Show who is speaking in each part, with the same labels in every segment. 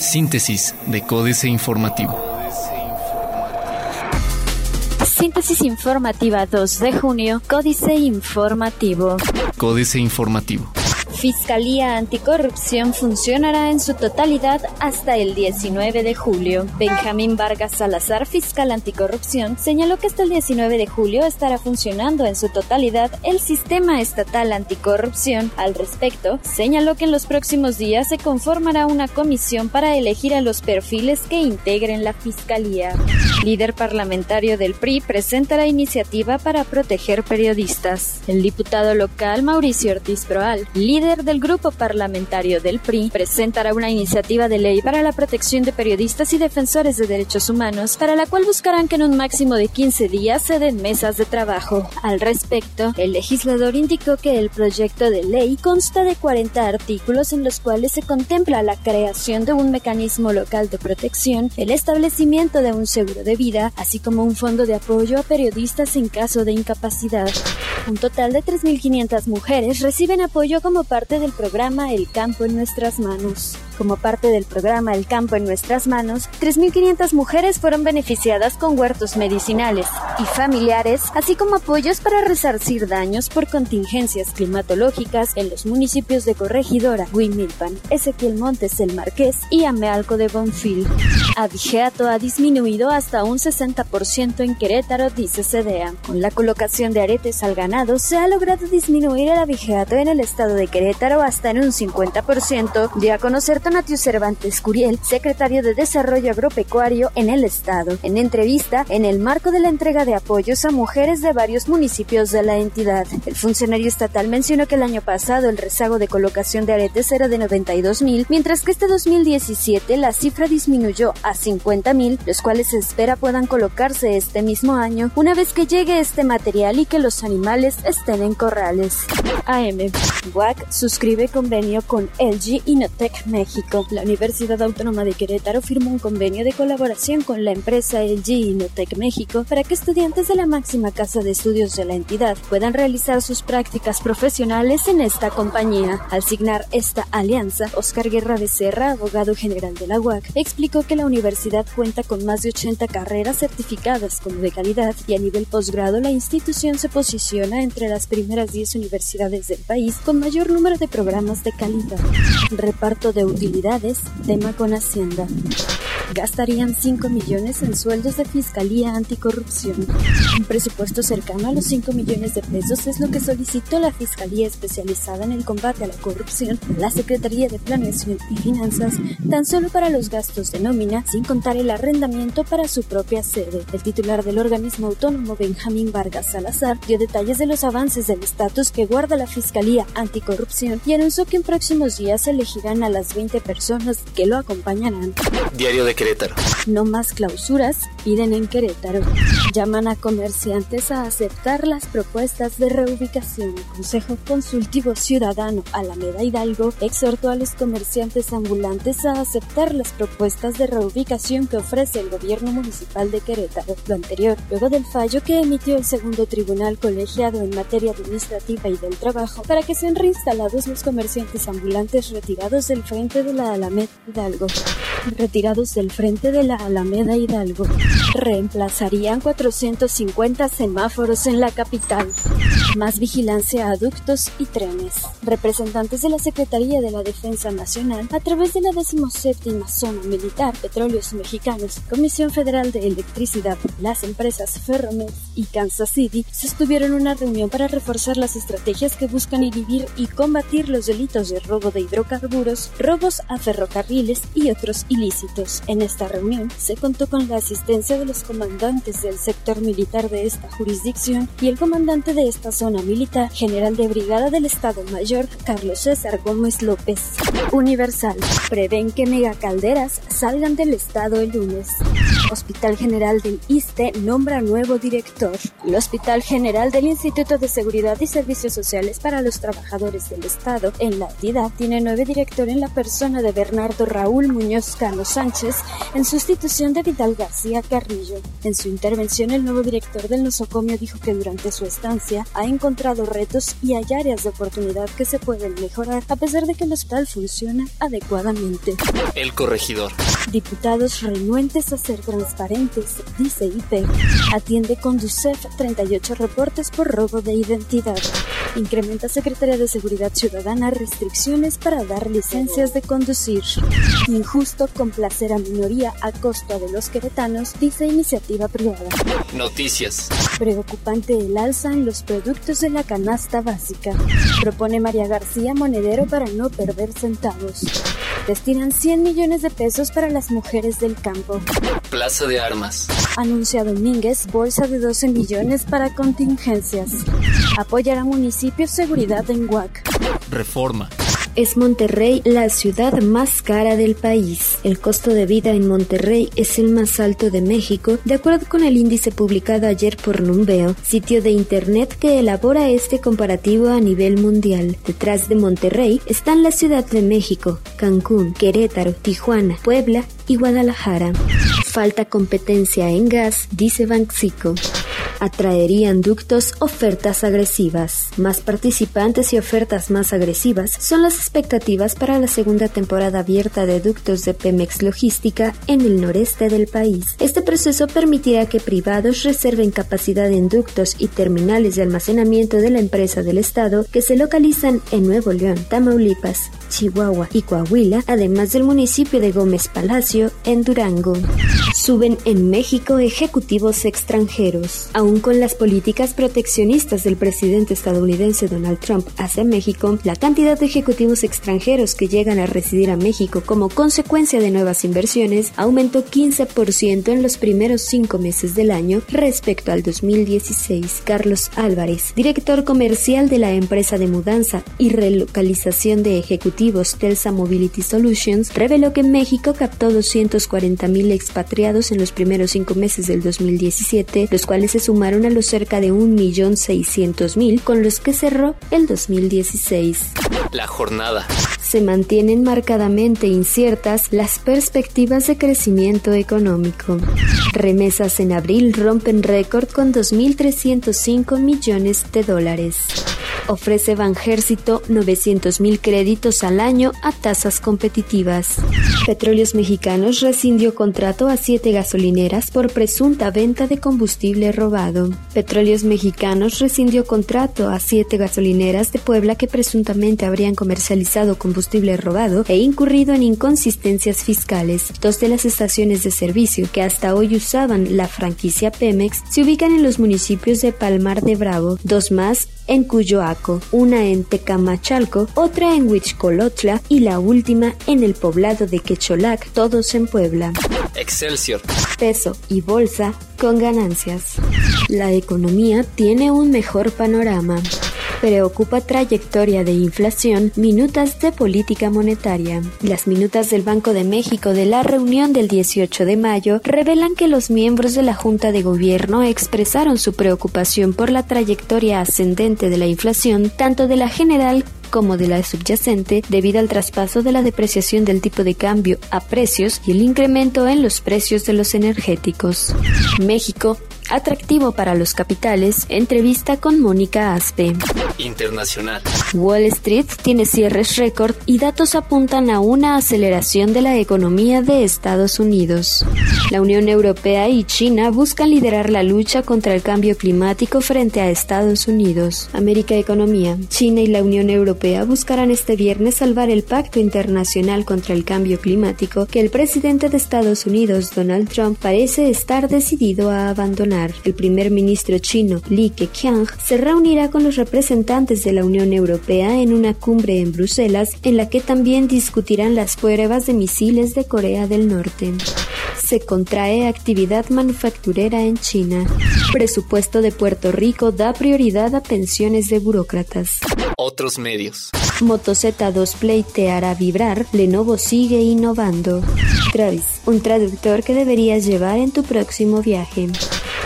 Speaker 1: Síntesis de Códice Informativo.
Speaker 2: Síntesis informativa 2 de junio, Códice Informativo.
Speaker 1: Códice Informativo.
Speaker 2: Fiscalía Anticorrupción funcionará en su totalidad hasta el 19 de julio. Benjamín Vargas Salazar, fiscal anticorrupción, señaló que hasta el 19 de julio estará funcionando en su totalidad el sistema estatal anticorrupción. Al respecto, señaló que en los próximos días se conformará una comisión para elegir a los perfiles que integren la fiscalía. Líder parlamentario del PRI presentará iniciativa para proteger periodistas. El diputado local Mauricio Ortiz Proal, líder del grupo parlamentario del PRI, presentará una iniciativa de ley para la protección de periodistas y defensores de derechos humanos, para la cual buscarán que en un máximo de 15 días se den mesas de trabajo. Al respecto, el legislador indicó que el proyecto de ley consta de 40 artículos en los cuales se contempla la creación de un mecanismo local de protección, el establecimiento de un seguro de vida, así como un fondo de apoyo a periodistas en caso de incapacidad. Un total de 3.500 mujeres reciben apoyo como parte del programa El campo en nuestras manos. Como parte del programa El campo en nuestras manos, 3.500 mujeres fueron beneficiadas con huertos medicinales y familiares, así como apoyos para resarcir daños por contingencias climatológicas en los municipios de Corregidora, Huimilpan, Ezequiel Montes el Marqués y Amealco de Bonfil. Abigeato ha disminuido hasta un 60% en Querétaro, dice CDA. Con la colocación de aretes al ganado, se ha logrado disminuir el abigeato en el estado de Querétaro hasta en un 50%, dio a conocer Tonatiuh Cervantes Curiel, secretario de Desarrollo Agropecuario en el estado, en entrevista en el marco de la entrega de apoyos a mujeres de varios municipios de la entidad. El funcionario estatal mencionó que el año pasado el rezago de colocación de aretes era de 92 mil, mientras que este 2017 la cifra disminuyó a 50 mil, los cuales se espera puedan colocarse este mismo año una vez que llegue este material y que los animales estén en corrales. AM. WAC suscribe convenio con LG Inotech México. La Universidad Autónoma de Querétaro firmó un convenio de colaboración con la empresa LG Inotec México para que estudiantes de la máxima casa de estudios de la entidad puedan realizar sus prácticas profesionales en esta compañía. Al signar esta alianza, Oscar Guerra Becerra, abogado general de la UAC, explicó que la universidad cuenta con más de 80 carreras certificadas como de calidad y a nivel posgrado la institución se posiciona entre las primeras 10 universidades del país con mayor número de programas de calidad. Reparto de utilidades tema con Hacienda. Gastarían 5 millones en sueldos de Fiscalía Anticorrupción. Un presupuesto cercano a los 5 millones de pesos es lo que solicitó la Fiscalía especializada en el combate a la corrupción, la Secretaría de Planeación y Finanzas, tan solo para los gastos de nómina, sin contar el arrendamiento para su propia sede. El titular del organismo autónomo, Benjamín Vargas Salazar, dio detalles de los avances del estatus que guarda la Fiscalía Anticorrupción y anunció que en próximos días elegirán a las 20 personas que lo acompañarán.
Speaker 1: Diario de Querétaro.
Speaker 2: No más clausuras, piden en Querétaro. Llaman a comerciantes a aceptar las propuestas de reubicación. El Consejo Consultivo Ciudadano Alameda Hidalgo exhortó a los comerciantes ambulantes a aceptar las propuestas de reubicación que ofrece el gobierno municipal de Querétaro. Lo anterior, luego del fallo que emitió el segundo tribunal colegiado en materia administrativa y del trabajo para que sean reinstalados los comerciantes ambulantes retirados del frente de la Alameda Hidalgo. Retirados del frente de la Alameda Hidalgo. Reemplazarían 450 semáforos en la capital. Más vigilancia a ductos y trenes. Representantes de la Secretaría de la Defensa Nacional, a través de la 17 Zona Militar, Petróleos Mexicanos, Comisión Federal de Electricidad, las empresas Ferromet y Kansas City, sostuvieron una reunión para reforzar las estrategias que buscan inhibir y combatir los delitos de robo de hidrocarburos, robos a ferrocarriles y otros ilícitos. En esta reunión se contó con la asistencia de los comandantes del sector militar de esta jurisdicción y el comandante de esta zona militar, general de brigada del Estado Mayor, Carlos César Gómez López. Universal. Prevén que megacalderas salgan del estado el lunes. Hospital General del ISTE nombra nuevo director. El Hospital General del Instituto de Seguridad y Servicios Sociales para los Trabajadores del Estado en la entidad tiene nueve director en la persona de Bernardo Raúl Muñoz
Speaker 3: Cano Sánchez en sustitución de Vidal García Carrillo. En su intervención, el nuevo director del nosocomio dijo que durante su estancia ha encontrado retos y hay áreas de oportunidad que se pueden mejorar a pesar de que el hospital funciona adecuadamente.
Speaker 1: El corregidor.
Speaker 3: Diputados renuentes a ser transparentes, dice IP. Atiende con DUCEF 38 reportes por robo de identidad. Incrementa Secretaría de Seguridad Ciudadana restricciones para dar licencias de conducir. Injusto complacer a minoría a costa de los queretanos, dice iniciativa privada.
Speaker 1: Noticias.
Speaker 3: Preocupante el alza en los productos de la canasta básica. Propone María García Monedero para no perder centavos. Destinan 100 millones de pesos para las mujeres del campo.
Speaker 1: Plaza de Armas.
Speaker 3: Anuncia Domínguez bolsa de 12 millones para contingencias. Apoyará municipios seguridad en Huac.
Speaker 1: Reforma.
Speaker 3: Es Monterrey la ciudad más cara del país. El costo de vida en Monterrey es el más alto de México, de acuerdo con el índice publicado ayer por Numbeo, sitio de internet que elabora este comparativo a nivel mundial. Detrás de Monterrey están la Ciudad de México, Cancún, Querétaro, Tijuana, Puebla y Guadalajara. Falta competencia en gas, dice Banxico atraerían ductos ofertas agresivas. Más participantes y ofertas más agresivas son las expectativas para la segunda temporada abierta de ductos de Pemex Logística en el noreste del país. Este proceso permitirá que privados reserven capacidad en ductos y terminales de almacenamiento de la empresa del Estado que se localizan en Nuevo León, Tamaulipas, Chihuahua y Coahuila, además del municipio de Gómez Palacio en Durango. Suben en México ejecutivos extranjeros. Aún con las políticas proteccionistas del presidente estadounidense Donald Trump hacia México, la cantidad de ejecutivos extranjeros que llegan a residir a México como consecuencia de nuevas inversiones aumentó 15% en los primeros cinco meses del año respecto al 2016. Carlos Álvarez, director comercial de la empresa de mudanza y relocalización de ejecutivos Telsa Mobility Solutions, reveló que México captó 240.000 expatriados en los primeros cinco meses del 2017, los cuales se sumaron a los cerca de 1.600.000 con los que cerró el 2016.
Speaker 1: La jornada.
Speaker 3: Se mantienen marcadamente inciertas las perspectivas de crecimiento económico. Remesas en abril rompen récord con 2.305 millones de dólares ofrece Banjército 900 mil créditos al año a tasas competitivas. Petróleos Mexicanos rescindió contrato a siete gasolineras por presunta venta de combustible robado. Petróleos Mexicanos rescindió contrato a siete gasolineras de Puebla que presuntamente habrían comercializado combustible robado e incurrido en inconsistencias fiscales. Dos de las estaciones de servicio que hasta hoy usaban la franquicia Pemex se ubican en los municipios de Palmar de Bravo, dos más en Cuyoaco, una en Tecamachalco, otra en Huichcolotla y la última en el poblado de Quecholac, todos en Puebla.
Speaker 1: Excelsior.
Speaker 3: Peso y bolsa con ganancias. La economía tiene un mejor panorama preocupa trayectoria de inflación, minutas de política monetaria. Las minutas del Banco de México de la reunión del 18 de mayo revelan que los miembros de la Junta de Gobierno expresaron su preocupación por la trayectoria ascendente de la inflación, tanto de la general como de la subyacente debido al traspaso de la depreciación del tipo de cambio a precios y el incremento en los precios de los energéticos. México atractivo para los capitales, entrevista con Mónica Aspe.
Speaker 1: Internacional.
Speaker 3: Wall Street tiene cierres récord y datos apuntan a una aceleración de la economía de Estados Unidos. La Unión Europea y China buscan liderar la lucha contra el cambio climático frente a Estados Unidos. América Economía. China y la Unión Europea buscarán este viernes salvar el pacto internacional contra el cambio climático que el presidente de Estados Unidos, Donald Trump, parece estar decidido a abandonar. El primer ministro chino Li Keqiang se reunirá con los representantes de la Unión Europea en una cumbre en Bruselas en la que también discutirán las pruebas de misiles de Corea del Norte. Se contrae actividad manufacturera en China. Presupuesto de Puerto Rico da prioridad a pensiones de burócratas.
Speaker 1: Otros medios.
Speaker 3: Moto Z2 Play te hará vibrar. Lenovo sigue innovando. Travis, un traductor que deberías llevar en tu próximo viaje.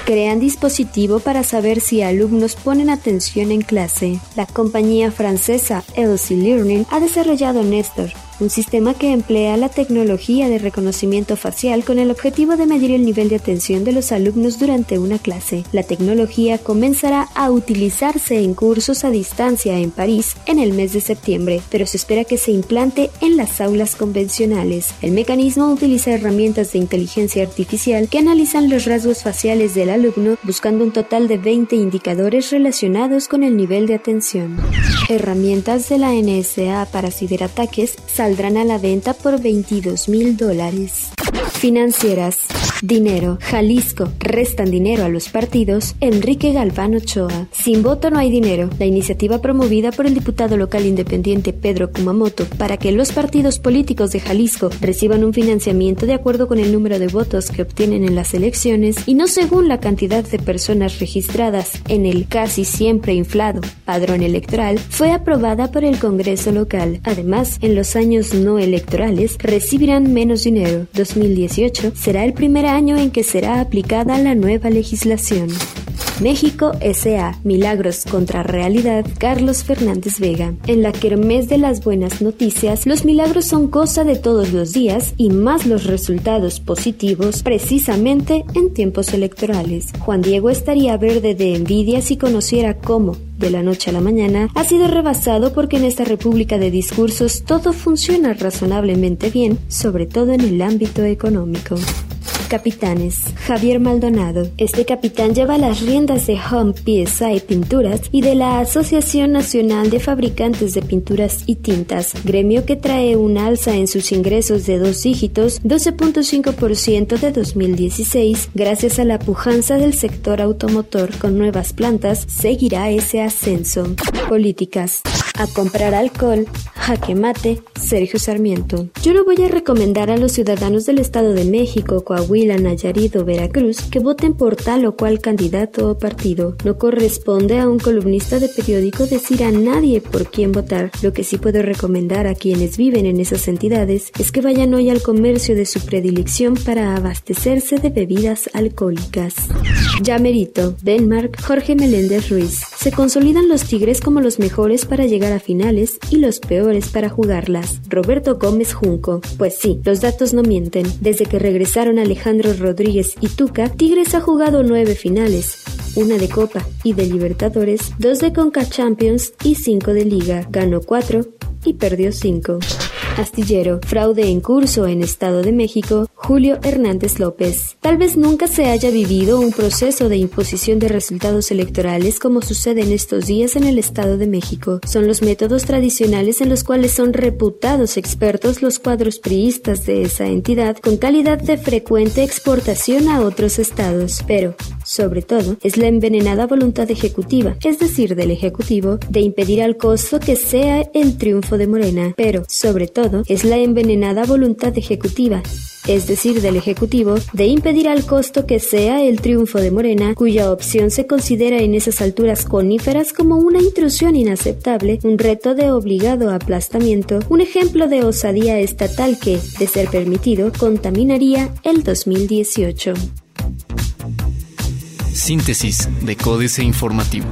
Speaker 3: Crean dispositivo para saber si alumnos ponen atención en clase. La compañía francesa Elsie Learning ha desarrollado Nestor, un sistema que emplea la tecnología de reconocimiento facial con el objetivo de medir el nivel de atención de los alumnos durante una clase. La tecnología comenzará a utilizarse en cursos a distancia en París en el mes de septiembre, pero se espera que se implante en las aulas convencionales. El mecanismo utiliza herramientas de inteligencia artificial que analizan los rasgos faciales del alumno buscando un total de 20 indicadores relacionados con el nivel de atención. Herramientas de la NSA para ciberataques saldrán a la venta por 22 mil dólares. Financieras. Dinero. Jalisco. Restan dinero a los partidos. Enrique Galván Ochoa. Sin voto no hay dinero. La iniciativa promovida por el diputado local independiente Pedro Kumamoto para que los partidos políticos de Jalisco reciban un financiamiento de acuerdo con el número de votos que obtienen en las elecciones y no según la cantidad de personas registradas en el casi siempre inflado padrón electoral fue aprobada por el Congreso local. Además, en los años no electorales recibirán menos dinero. 2018 será el primer año en que será aplicada la nueva legislación. México S.A. Milagros contra Realidad, Carlos Fernández Vega. En la Kermés de las Buenas Noticias, los milagros son cosa de todos los días y más los resultados positivos precisamente en tiempos electorales. Juan Diego estaría verde de envidia si conociera cómo, de la noche a la mañana, ha sido rebasado porque en esta república de discursos todo funciona razonablemente bien, sobre todo en el ámbito económico capitanes. Javier Maldonado. Este capitán lleva las riendas de Home PSI Pinturas y de la Asociación Nacional de Fabricantes de Pinturas y Tintas, gremio que trae un alza en sus ingresos de dos dígitos, 12.5% de 2016, gracias a la pujanza del sector automotor con nuevas plantas, seguirá ese ascenso. Políticas. A comprar alcohol, jaque mate, Sergio Sarmiento. Yo no voy a recomendar a los ciudadanos del Estado de México, Coahuila, Nayarit o Veracruz que voten por tal o cual candidato o partido. No corresponde a un columnista de periódico decir a nadie por quién votar. Lo que sí puedo recomendar a quienes viven en esas entidades es que vayan hoy al comercio de su predilección para abastecerse de bebidas alcohólicas. Ya Denmark, Jorge Meléndez Ruiz. Se consolidan los Tigres como los mejores para llegar a finales y los peores para jugarlas. Roberto Gómez Junco. Pues sí, los datos no mienten. Desde que regresaron Alejandro Rodríguez y Tuca, Tigres ha jugado nueve finales, una de Copa y de Libertadores, dos de Conca Champions y cinco de Liga. Ganó cuatro y perdió cinco. Astillero, fraude en curso en Estado de México, Julio Hernández López. Tal vez nunca se haya vivido un proceso de imposición de resultados electorales como sucede en estos días en el Estado de México. Son los métodos tradicionales en los cuales son reputados expertos los cuadros priistas de esa entidad con calidad de frecuente exportación a otros estados. Pero, sobre todo, es la envenenada voluntad ejecutiva, es decir, del Ejecutivo, de impedir al costo que sea el triunfo de Morena. Pero, sobre todo, es la envenenada voluntad ejecutiva, es decir, del Ejecutivo, de impedir al costo que sea el triunfo de Morena, cuya opción se considera en esas alturas coníferas como una intrusión inaceptable, un reto de obligado aplastamiento, un ejemplo de osadía estatal que, de ser permitido, contaminaría el 2018.
Speaker 1: Síntesis de Códice Informativo.